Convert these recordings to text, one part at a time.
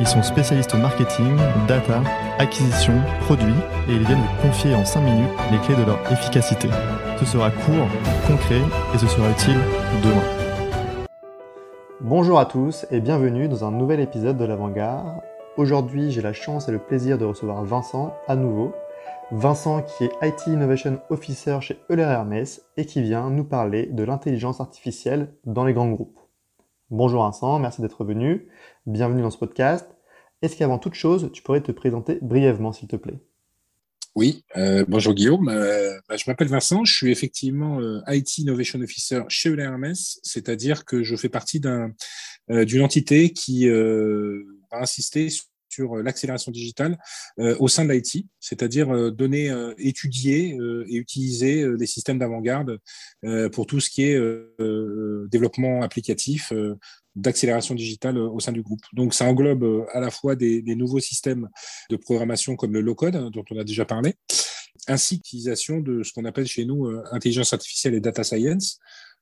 Ils sont spécialistes marketing, data, acquisition, produits et ils viennent vous confier en 5 minutes les clés de leur efficacité. Ce sera court, concret et ce sera utile demain. Bonjour à tous et bienvenue dans un nouvel épisode de l'Avant-Garde. Aujourd'hui, j'ai la chance et le plaisir de recevoir Vincent à nouveau. Vincent qui est IT Innovation Officer chez Euler Hermès et qui vient nous parler de l'intelligence artificielle dans les grands groupes. Bonjour Vincent, merci d'être venu. Bienvenue dans ce podcast. Est-ce qu'avant toute chose, tu pourrais te présenter brièvement, s'il te plaît? Oui, euh, bonjour Guillaume. Euh, bah, je m'appelle Vincent, je suis effectivement euh, IT Innovation Officer chez Euler Hermès, c'est-à-dire que je fais partie d'une entité qui va insister sur l'accélération digitale au sein de l'IT, c'est-à-dire donner, étudier et utiliser des systèmes d'avant-garde pour tout ce qui est développement applicatif, d'accélération digitale au sein du groupe. Donc, ça englobe à la fois des, nouveaux systèmes de programmation comme le low-code, hein, dont on a déjà parlé, ainsi qu'utilisation de ce qu'on appelle chez nous intelligence artificielle et data science,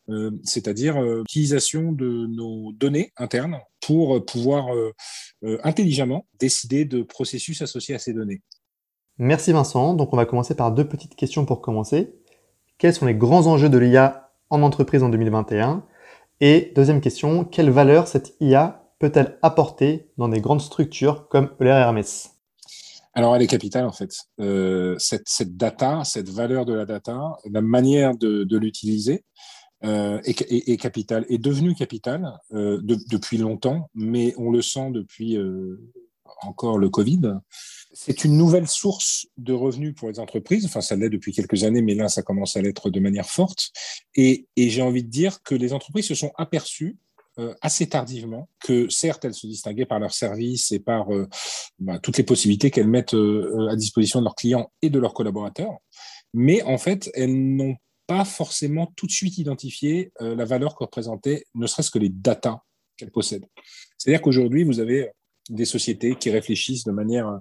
euh, c'est-à-dire euh, l'utilisation de nos données internes pour pouvoir euh, intelligemment décider de processus associés à ces données. Merci Vincent. Donc on va commencer par deux petites questions pour commencer. Quels sont les grands enjeux de l'IA en entreprise en 2021 Et deuxième question, quelle valeur cette IA peut-elle apporter dans des grandes structures comme Euler Hermès? Alors, elle est capitale en fait. cette, data, cette valeur de la data, la manière de l'utiliser, euh, est, capital, est devenu capital euh, depuis longtemps, mais on le sent depuis euh, encore le Covid. C'est une nouvelle source de revenus pour les entreprises. Enfin, ça l'est depuis quelques années, mais là, ça commence à l'être de manière forte. Et, j'ai envie de dire que les entreprises se sont aperçues assez tardivement que certes elles se distinguaient par leurs services et par bah, toutes les possibilités qu'elles mettent à disposition de leurs clients et de leurs collaborateurs, mais en fait elles n'ont pas forcément tout de suite identifier euh, la valeur que représentaient ne serait-ce que les datas qu'elles possèdent. C'est-à-dire qu'aujourd'hui, vous avez des sociétés qui réfléchissent de manière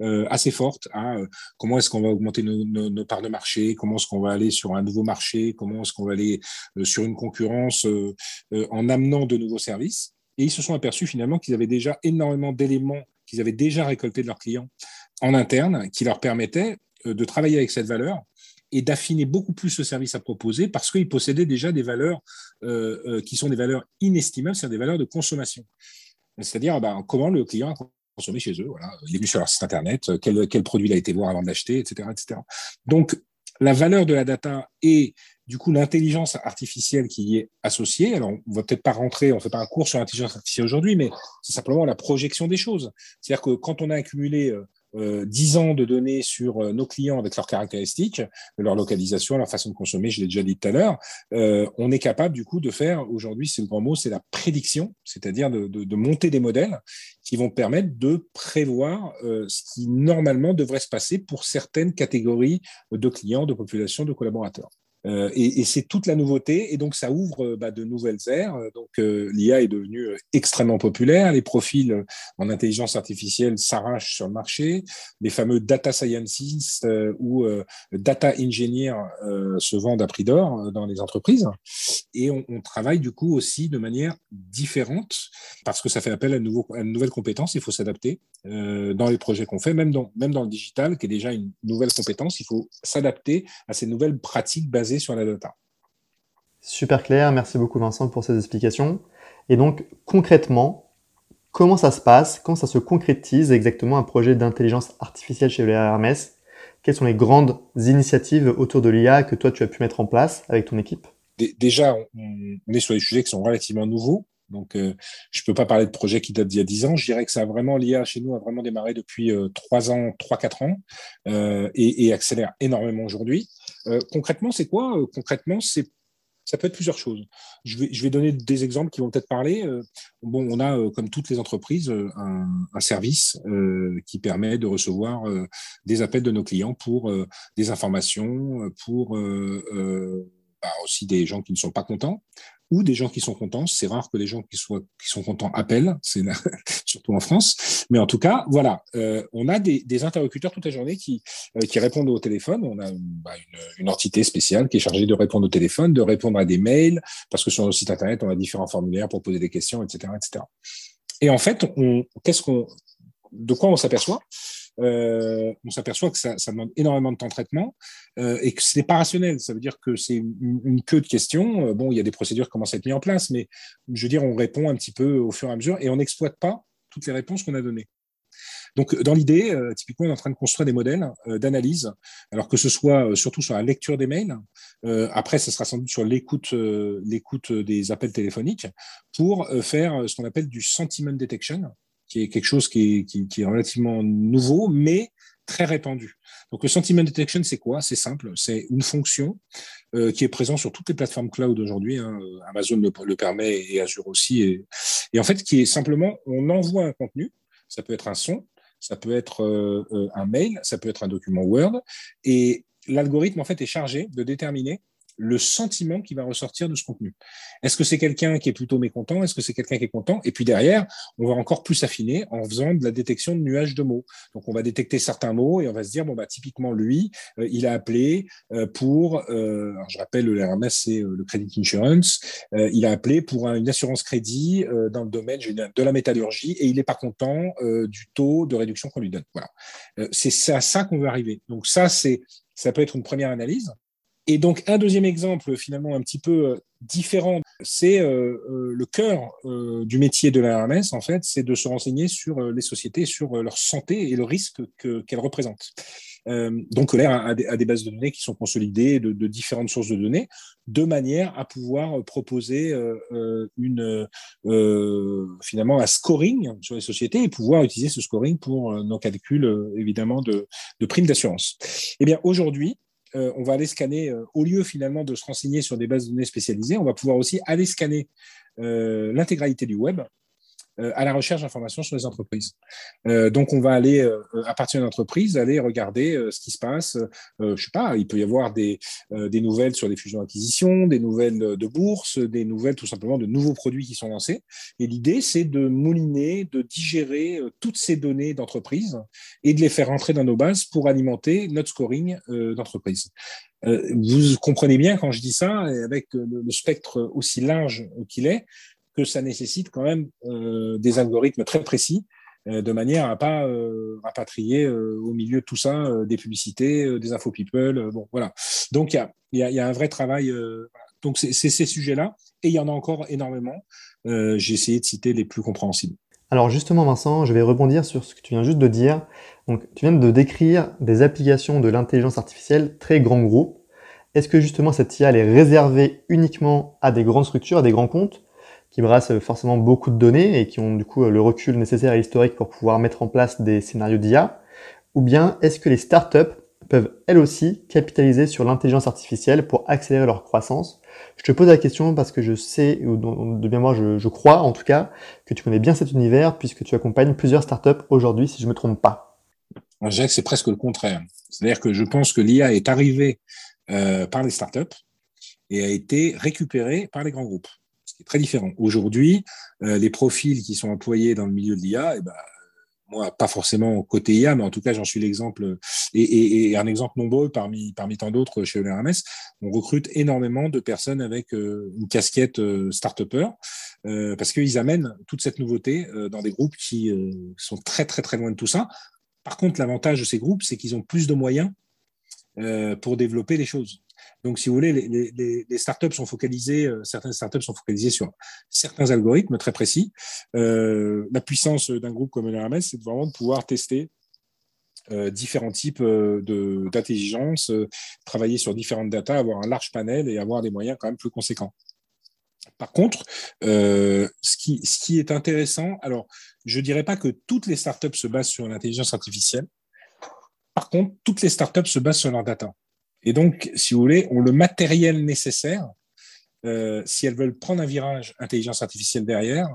euh, assez forte à euh, comment est-ce qu'on va augmenter nos, parts de marché, comment est-ce qu'on va aller sur un nouveau marché, comment est-ce qu'on va aller sur une concurrence en amenant de nouveaux services. Et ils se sont aperçus finalement qu'ils avaient déjà énormément d'éléments qu'ils avaient déjà récoltés de leurs clients en interne qui leur permettaient de travailler avec cette valeur et d'affiner beaucoup plus ce service à proposer parce qu'il possédait déjà des valeurs euh, euh, qui sont des valeurs inestimables, c'est-à-dire des valeurs de consommation. C'est-à-dire ben, comment le client a consommé chez eux. Voilà. Il est venu sur leur site internet, euh, quel, quel produit il a été voir avant de l'acheter, etc., etc. Donc, la valeur de la data et du coup l'intelligence artificielle qui y est associée. Alors, on va peut-être pas rentrer, on fait pas un cours sur l'intelligence artificielle aujourd'hui, mais c'est simplement la projection des choses. C'est-à-dire que quand on a accumulé 10 euh, ans de données sur euh, nos clients avec leurs caractéristiques, leur localisation, leur façon de consommer, je l'ai déjà dit tout à l'heure, euh, on est capable du coup de faire, aujourd'hui c'est le grand mot, c'est la prédiction, c'est-à-dire de, de, de, monter des modèles qui vont permettre de prévoir ce qui normalement devrait se passer pour certaines catégories de clients, de populations, de collaborateurs. Euh, et, c'est toute la nouveauté, et donc ça ouvre euh, bah, de nouvelles aires. Donc euh, l'IA est devenue extrêmement populaire, les profils en intelligence artificielle s'arrachent sur le marché, les fameux data scientists ou data engineers se vendent à prix d'or dans les entreprises, et on, travaille du coup aussi de manière différente parce que ça fait appel à, nouveau, à une nouvelle compétence, il faut s'adapter dans les projets qu'on fait, même dans, même dans le digital, qui est déjà une nouvelle compétence, il faut s'adapter à ces nouvelles pratiques basées sur la data. Super clair, merci beaucoup Vincent pour ces explications. Et donc concrètement, comment ça se passe, quand ça se concrétise exactement un projet d'intelligence artificielle chez le RMS Quelles sont les grandes initiatives autour de l'IA que toi tu as pu mettre en place avec ton équipe? Déjà, on est sur des sujets qui sont relativement nouveaux. Donc, euh, je ne peux pas parler de projets qui datent d'il y a 10 ans. Je dirais que ça a vraiment, l'IA chez nous a vraiment démarré depuis euh, 3 ans, 3-4 ans euh, et, et, accélère énormément aujourd'hui. Euh, concrètement, c'est quoi? Concrètement, c'est ça peut être plusieurs choses. Je vais, donner des exemples qui vont peut-être parler. Euh, bon, on a, comme toutes les entreprises, un, un service qui permet de recevoir des appels de nos clients pour des informations, pour bah, aussi des gens qui ne sont pas contents ou des gens qui sont contents. C'est rare que les gens qui, qui sont contents appellent, c'est surtout en France. Mais en tout cas, voilà, euh, on a des, interlocuteurs toute la journée qui, euh, qui répondent au téléphone. On a bah, une, entité spéciale qui est chargée de répondre au téléphone, de répondre à des mails, parce que sur le site internet, on a différents formulaires pour poser des questions, etc., etc. Et en fait, qu'est-ce qu'on, de quoi on s'aperçoit? Euh, on s'aperçoit que ça, demande énormément de temps de traitement euh, et que ce n'est pas rationnel. Ça veut dire que c'est une, queue de questions. Euh, bon, il y a des procédures qui commencent à être mises en place, mais je veux dire, on répond un petit peu au fur et à mesure et on n'exploite pas toutes les réponses qu'on a données. Donc, dans l'idée, typiquement, on est en train de construire des modèles d'analyse, alors que ce soit surtout sur la lecture des mails. après, ce sera sans doute sur l'écoute, l'écoute des appels téléphoniques pour faire ce qu'on appelle du sentiment detection, qui est quelque chose qui est, qui, est relativement nouveau, mais très répandu. Donc le sentiment detection, c'est quoi? C'est simple, c'est une fonction euh, qui est présente sur toutes les plateformes cloud aujourd'hui. Hein. Amazon le, le, permet et Azure aussi. Et, et, en fait, qui est simplement, on envoie un contenu, ça peut être un son, ça peut être euh, euh un mail, ça peut être un document Word, et l'algorithme en fait est chargé de déterminer le sentiment qui va ressortir de ce contenu. Est-ce que c'est quelqu'un qui est plutôt mécontent? Est-ce que c'est quelqu'un qui est content? Et puis derrière, on va encore plus affiner en faisant de la détection de nuages de mots. Donc on va détecter certains mots et on va se dire bon bah typiquement lui, euh, il a appelé euh, pour, euh, je rappelle le RMS c'est euh, le credit insurance, euh, il a appelé pour une assurance crédit euh, dans le domaine de la métallurgie et il n'est pas content du taux de réduction qu'on lui donne. Voilà, c'est à ça qu'on veut arriver. Donc ça c'est ça peut être une première analyse. Et donc, un deuxième exemple, finalement, un petit peu euh, différent, c'est euh, euh, le cœur euh, du métier de la RMS, en fait, c'est de se renseigner sur euh, les sociétés, sur leur santé et le risque qu'elles qu représentent. donc, l'air a, a, a, des bases de données qui sont consolidées de, de, différentes sources de données, de manière à pouvoir proposer une, finalement un scoring sur les sociétés et pouvoir utiliser ce scoring pour nos calculs, évidemment, de, de primes d'assurance. Eh bien, aujourd'hui, euh, on va aller scanner, euh, au lieu finalement de se renseigner sur des bases de données spécialisées, on va pouvoir aussi aller scanner euh, l'intégralité du web à la recherche d'informations sur les entreprises. Euh, donc, on va aller, euh, à partir d'une entreprise, aller regarder ce qui se passe. je sais pas, il peut y avoir des, des nouvelles sur les fusions-acquisitions, des nouvelles de bourse, des nouvelles tout simplement de nouveaux produits qui sont lancés. Et l'idée, c'est de mouliner, de digérer toutes ces données d'entreprise et de les faire rentrer dans nos bases pour alimenter notre scoring d'entreprise. vous comprenez bien quand je dis ça, avec le spectre aussi large qu'il est, que ça nécessite quand même euh, des algorithmes très précis euh, de manière à pas euh, rapatrier au milieu de tout ça des publicités, des infos people. bon, voilà. Donc il y a, un vrai travail. donc c'est ces sujets-là et il y en a encore énormément. J'ai essayé de citer les plus compréhensibles. Alors justement, Vincent, je vais rebondir sur ce que tu viens juste de dire. Donc, tu viens de décrire des applications de l'intelligence artificielle très grands groupes. Est-ce que justement cette IA elle est réservée uniquement à des grandes structures, à des grands comptes, qui brassent forcément beaucoup de données et qui ont du coup le recul nécessaire et historique pour pouvoir mettre en place des scénarios d'IA Ou bien est-ce que les startups peuvent elles aussi capitaliser sur l'intelligence artificielle pour accélérer leur croissance? Je te pose la question parce que je sais, ou de bien je, je, crois en tout cas, que tu connais bien cet univers puisque tu accompagnes plusieurs startups aujourd'hui si je me trompe pas. Je dirais que c'est presque le contraire. C'est-à-dire que je pense que l'IA est arrivée euh, par les startups et a été récupérée par les grands groupes très différent. Aujourd'hui, euh, les profils qui sont employés dans le milieu de l'IA, eh ben, moi, pas forcément côté IA, mais en tout cas, j'en suis l'exemple et, un exemple nombreux parmi, parmi tant d'autres chez l'RMS. On recrute énormément de personnes avec euh, une casquette euh, start-upper parce qu'ils amènent toute cette nouveauté dans des groupes qui sont très, très, très loin de tout ça. Par contre, l'avantage de ces groupes, c'est qu'ils ont plus de moyens pour développer les choses. Donc, si vous voulez, les, startups sont focalisées, euh, certaines startups sont focalisées sur certains algorithmes très précis. Euh, la puissance d'un groupe comme l'RMS, c'est vraiment de pouvoir tester euh, différents types d'intelligence, travailler sur différentes datas, avoir un large panel et avoir des moyens quand même plus conséquents. Par contre, ce, qui, ce qui est intéressant, alors je ne dirais pas que toutes les startups se basent sur l'intelligence artificielle. Par contre, toutes les startups se basent sur leur data. Et donc, si vous voulez, ont le matériel nécessaire si elles veulent prendre un virage intelligence artificielle derrière,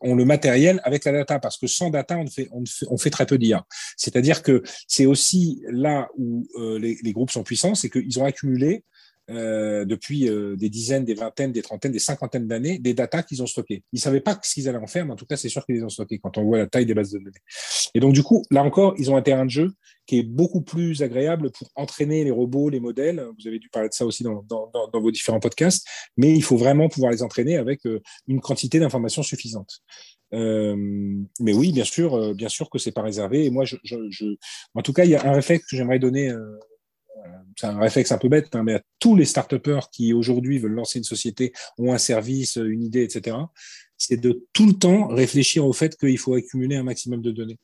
on le matériel avec la data, parce que sans data, on fait, on fait, on fait très peu d'IA. C'est-à-dire que c'est aussi là où euh, les, les, groupes sont puissants, c'est qu'ils ont accumulé euh, depuis euh, des dizaines, des vingtaines, des trentaines, des cinquantaines d'années, des datas qu'ils ont stockées. Ils savaient pas ce qu'ils allaient en faire, mais en tout cas, c'est sûr qu'ils les ont stockées quand on voit la taille des bases de données. Et donc, du coup, là encore, ils ont un terrain de jeu qui est beaucoup plus agréable pour entraîner les robots, les modèles. Vous avez dû parler de ça aussi dans, vos différents podcasts, mais il faut vraiment pouvoir les entraîner avec euh, une quantité d'informations suffisante. Euh, mais oui, bien sûr, bien sûr que c'est pas réservé. Et moi, je, je, je, en tout cas, il y a un réflexe que j'aimerais donner euh, c'est un réflexe un peu bête, hein, mais à tous les start qui aujourd'hui veulent lancer une société, ont un service, une idée, etc., c'est de tout le temps réfléchir au fait qu'il faut accumuler un maximum de données.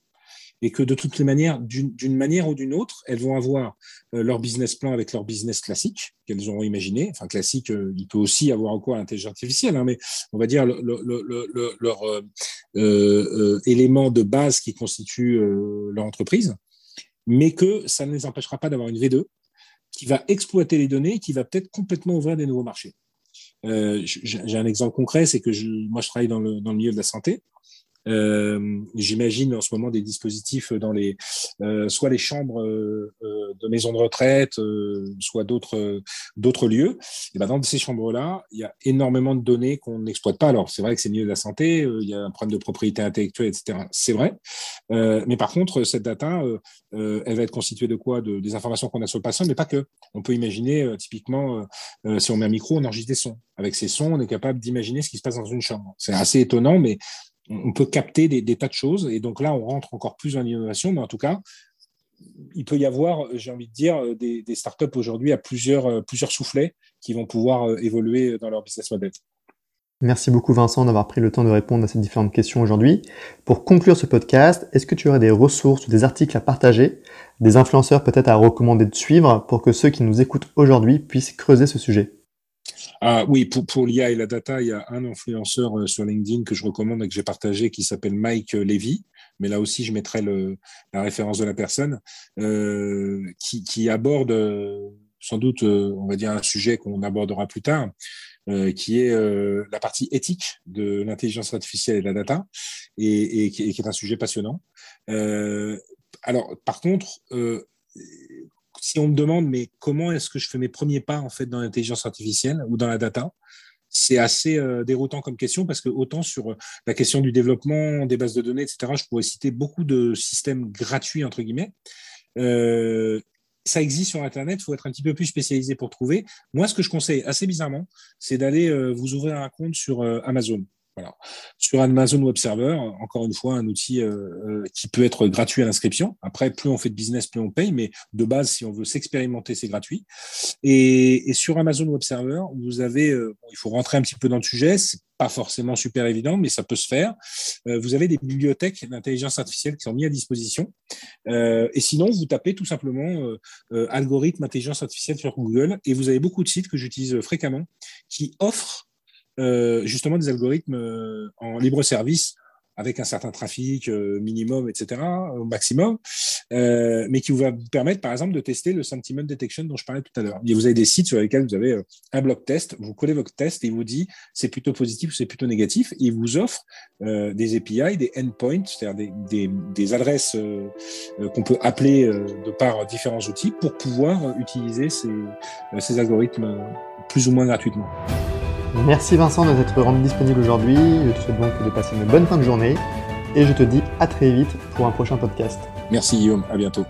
Et que de toutes les manières, d'une manière ou d'une autre, elles vont avoir euh, leur business plan avec leur business classique qu'elles auront imaginé. Enfin, classique, euh, il peut aussi avoir encore l'intelligence artificielle, hein, mais on va dire le, le, leur euh, élément de base qui constitue leur entreprise, mais que ça ne les empêchera pas d'avoir une V2 qui va exploiter les données, qui va peut-être complètement ouvrir des nouveaux marchés. Euh, J'ai un exemple concret, c'est que moi je travaille dans le, milieu de la santé J'imagine en ce moment des dispositifs dans les, euh, soit les chambres euh, euh de maisons de retraite, euh, soit d'autres d'autres lieux. Et ben dans ces chambres-là, il y a énormément de données qu'on n'exploite pas. Alors c'est vrai que c'est milieu de la santé, il y a un problème de propriété intellectuelle, etc. C'est vrai. mais par contre, cette data, elle va être constituée de quoi? De, Des informations qu'on a sur le patient, mais pas que. On peut imaginer typiquement, si on met un micro, on enregistre des sons. Avec ces sons, on est capable d'imaginer ce qui se passe dans une chambre. C'est assez étonnant, mais on peut capter des, tas de choses. Et donc là, on rentre encore plus dans l'innovation, mais en tout cas, il peut y avoir, j'ai envie de dire, des, des startups aujourd'hui à plusieurs, euh, plusieurs soufflets qui vont pouvoir euh, évoluer dans leur business model. Merci beaucoup Vincent d'avoir pris le temps de répondre à ces différentes questions aujourd'hui. Pour conclure ce podcast, est-ce que tu aurais des ressources ou des articles à partager, des influenceurs peut-être à recommander de suivre pour que ceux qui nous écoutent aujourd'hui puissent creuser ce sujet? Ah, oui, pour, pour l'IA et la data, il y a un influenceur euh, sur LinkedIn que je recommande et que j'ai partagé qui s'appelle Mike euh, Levy. Mais là aussi, je mettrai le, la référence de la personne euh, qui, qui, aborde euh, sans doute, on va dire, un sujet qu'on abordera plus tard, euh, qui est euh, la partie éthique de l'intelligence artificielle et de la data, et, et, et qui, est un sujet passionnant. alors, par contre, si on me demande, mais comment est-ce que je fais mes premiers pas en fait dans l'intelligence artificielle ou dans la data c'est assez euh, déroutant comme question parce que autant sur euh, la question du développement des bases de données, etc., je pourrais citer beaucoup de systèmes gratuits, entre guillemets. Euh, ça existe sur Internet, il faut être un petit peu plus spécialisé pour trouver. Moi, ce que je conseille assez bizarrement, c'est d'aller vous ouvrir un compte sur Amazon. Sur Amazon Web Server, encore une fois, un outil euh, euh, qui peut être gratuit à l'inscription. Après, plus on fait de business, plus on paye, mais de base, si on veut s'expérimenter, c'est gratuit. Et, sur Amazon Web Server, vous avez, euh, il faut rentrer un petit peu dans le sujet, c'est pas forcément super évident, mais ça peut se faire. vous avez des bibliothèques d'intelligence artificielle qui sont mises à disposition. et sinon, vous tapez tout simplement algorithme intelligence artificielle sur Google et vous avez beaucoup de sites que j'utilise fréquemment qui offrent justement des algorithmes euh, en libre service avec un certain trafic euh, minimum, etc., au maximum, euh, mais qui vous va vous permettre, par exemple, de tester le sentiment detection dont je parlais tout à l'heure. Vous avez des sites sur lesquels vous avez un bloc test, vous collez votre test et il vous dit c'est plutôt positif ou c'est plutôt négatif. Et il vous offre euh, des API, des endpoints, c'est-à-dire des, des, des, adresses qu'on peut appeler de par différents outils pour pouvoir utiliser ces, ces algorithmes plus ou moins gratuitement. Merci Vincent de t'être rendu disponible aujourd'hui. Je te souhaite donc de passer une bonne fin de journée et je te dis à très vite pour un prochain podcast. Merci Guillaume, à bientôt.